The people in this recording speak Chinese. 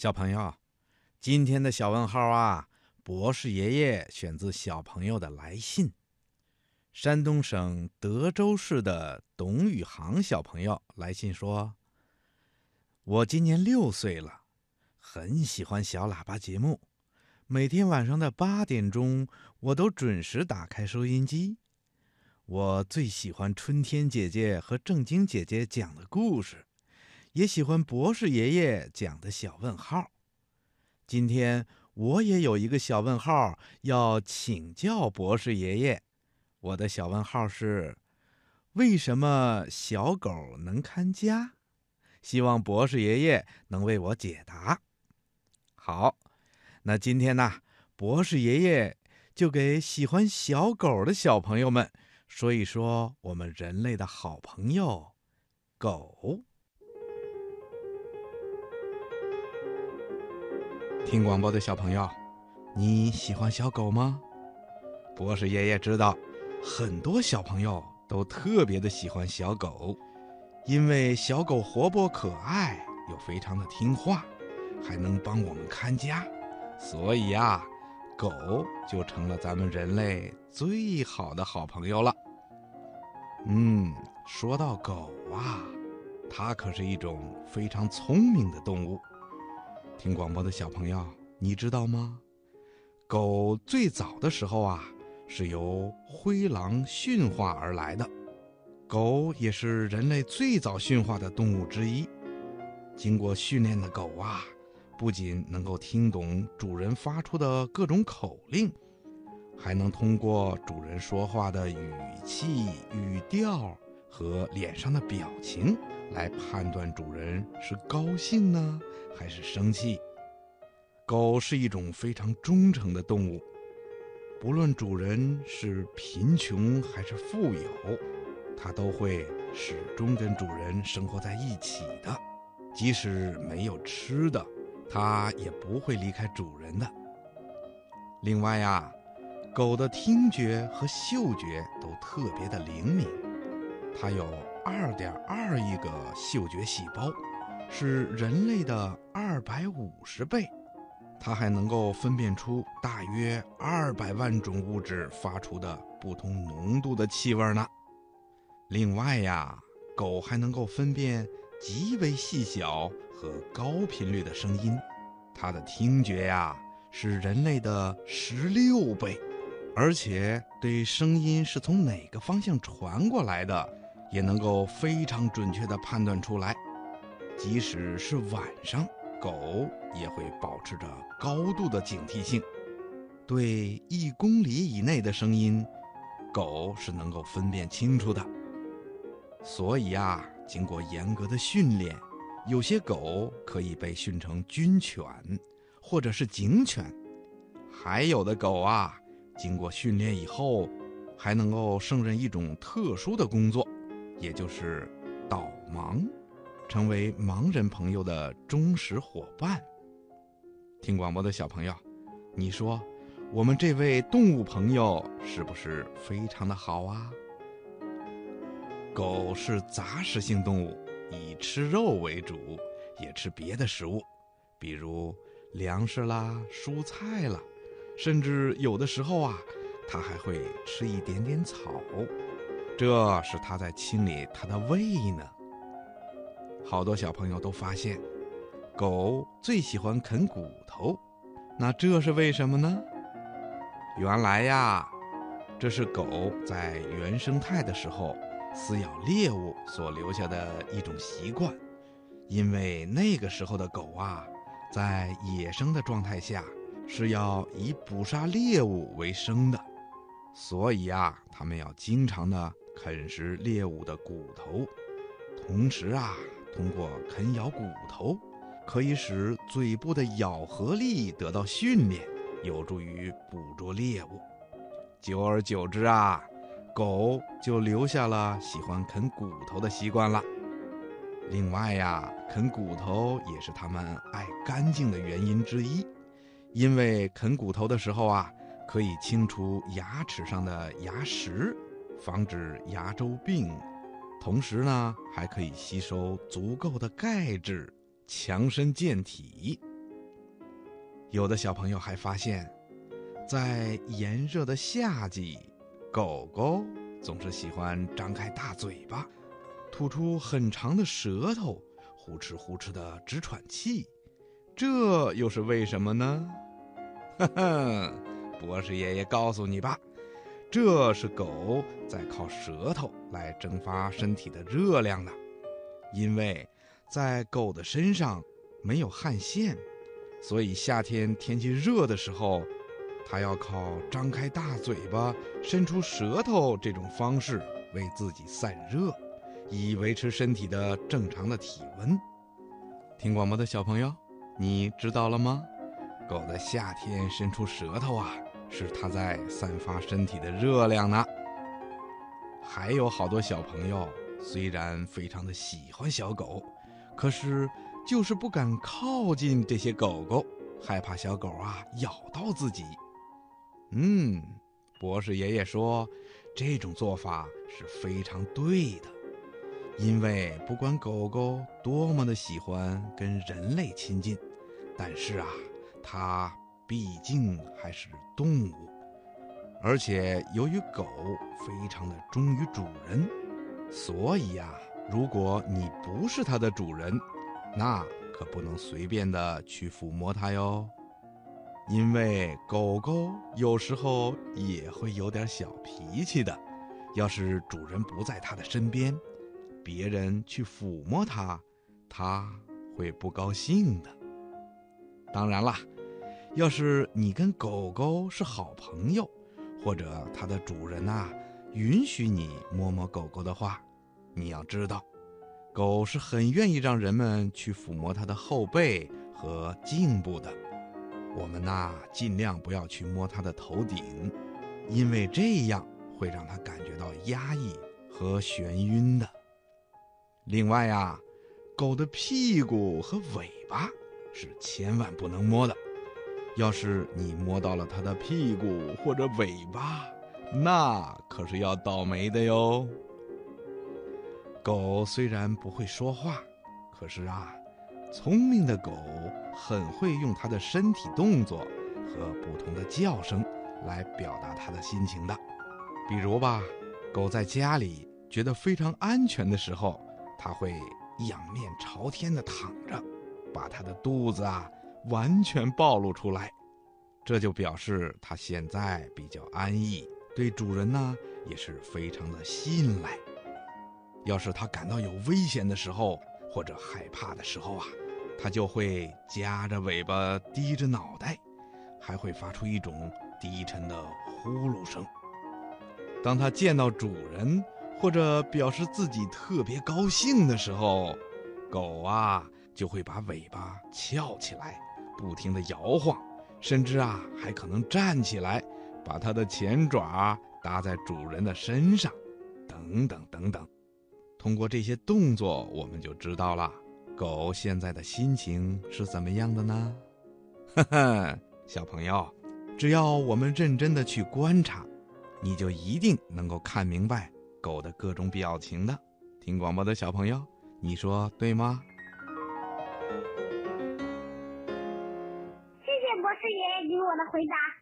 小朋友，今天的小问号啊，博士爷爷选自小朋友的来信。山东省德州市的董宇航小朋友来信说：“我今年六岁了，很喜欢小喇叭节目，每天晚上的八点钟，我都准时打开收音机。我最喜欢春天姐姐和正经姐姐讲的故事。”也喜欢博士爷爷讲的小问号。今天我也有一个小问号要请教博士爷爷。我的小问号是：为什么小狗能看家？希望博士爷爷能为我解答。好，那今天呢，博士爷爷就给喜欢小狗的小朋友们说一说我们人类的好朋友——狗。听广播的小朋友，你喜欢小狗吗？博士爷爷知道，很多小朋友都特别的喜欢小狗，因为小狗活泼可爱，又非常的听话，还能帮我们看家，所以呀，狗就成了咱们人类最好的好朋友了。嗯，说到狗啊，它可是一种非常聪明的动物。听广播的小朋友，你知道吗？狗最早的时候啊，是由灰狼驯化而来的。狗也是人类最早驯化的动物之一。经过训练的狗啊，不仅能够听懂主人发出的各种口令，还能通过主人说话的语气、语调和脸上的表情。来判断主人是高兴呢，还是生气。狗是一种非常忠诚的动物，不论主人是贫穷还是富有，它都会始终跟主人生活在一起的。即使没有吃的，它也不会离开主人的。另外呀，狗的听觉和嗅觉都特别的灵敏，它有。二点二亿个嗅觉细胞，是人类的二百五十倍。它还能够分辨出大约二百万种物质发出的不同浓度的气味呢。另外呀，狗还能够分辨极为细小和高频率的声音。它的听觉呀是人类的十六倍，而且对声音是从哪个方向传过来的。也能够非常准确地判断出来，即使是晚上，狗也会保持着高度的警惕性。对一公里以内的声音，狗是能够分辨清楚的。所以啊，经过严格的训练，有些狗可以被训成军犬，或者是警犬；还有的狗啊，经过训练以后，还能够胜任一种特殊的工作。也就是导盲，成为盲人朋友的忠实伙伴。听广播的小朋友，你说我们这位动物朋友是不是非常的好啊？狗是杂食性动物，以吃肉为主，也吃别的食物，比如粮食啦、蔬菜啦，甚至有的时候啊，它还会吃一点点草。这是它在清理它的胃呢。好多小朋友都发现，狗最喜欢啃骨头，那这是为什么呢？原来呀，这是狗在原生态的时候撕咬猎物所留下的一种习惯。因为那个时候的狗啊，在野生的状态下是要以捕杀猎物为生的，所以啊，它们要经常的。啃食猎物的骨头，同时啊，通过啃咬骨头，可以使嘴部的咬合力得到训练，有助于捕捉猎物。久而久之啊，狗就留下了喜欢啃骨头的习惯了。另外呀，啃骨头也是它们爱干净的原因之一，因为啃骨头的时候啊，可以清除牙齿上的牙石。防止牙周病，同时呢，还可以吸收足够的钙质，强身健体。有的小朋友还发现，在炎热的夏季，狗狗总是喜欢张开大嘴巴，吐出很长的舌头，呼哧呼哧的直喘气。这又是为什么呢？哈哈，博士爷爷告诉你吧，这是狗在靠舌头来蒸发身体的热量呢。因为在狗的身上没有汗腺。所以夏天天气热的时候，它要靠张开大嘴巴、伸出舌头这种方式为自己散热，以维持身体的正常的体温。听广播的小朋友，你知道了吗？狗在夏天伸出舌头啊，是它在散发身体的热量呢。还有好多小朋友虽然非常的喜欢小狗，可是。就是不敢靠近这些狗狗，害怕小狗啊咬到自己。嗯，博士爷爷说，这种做法是非常对的，因为不管狗狗多么的喜欢跟人类亲近，但是啊，它毕竟还是动物，而且由于狗非常的忠于主人，所以呀，如果你不是它的主人，那可不能随便的去抚摸它哟，因为狗狗有时候也会有点小脾气的。要是主人不在它的身边，别人去抚摸它，它会不高兴的。当然啦，要是你跟狗狗是好朋友，或者它的主人呐允许你摸摸狗狗的话，你要知道。狗是很愿意让人们去抚摸它的后背和颈部的，我们呐尽量不要去摸它的头顶，因为这样会让它感觉到压抑和眩晕的。另外呀，狗的屁股和尾巴是千万不能摸的，要是你摸到了它的屁股或者尾巴，那可是要倒霉的哟。狗虽然不会说话，可是啊，聪明的狗很会用它的身体动作和不同的叫声来表达它的心情的。比如吧，狗在家里觉得非常安全的时候，它会仰面朝天的躺着，把它的肚子啊完全暴露出来，这就表示它现在比较安逸，对主人呢也是非常的信赖。要是它感到有危险的时候，或者害怕的时候啊，它就会夹着尾巴，低着脑袋，还会发出一种低沉的呼噜声。当它见到主人，或者表示自己特别高兴的时候，狗啊就会把尾巴翘起来，不停地摇晃，甚至啊还可能站起来，把它的前爪搭在主人的身上，等等等等。通过这些动作，我们就知道了狗现在的心情是怎么样的呢？呵呵，小朋友，只要我们认真的去观察，你就一定能够看明白狗的各种表情的。听广播的小朋友，你说对吗？爷给我的回答。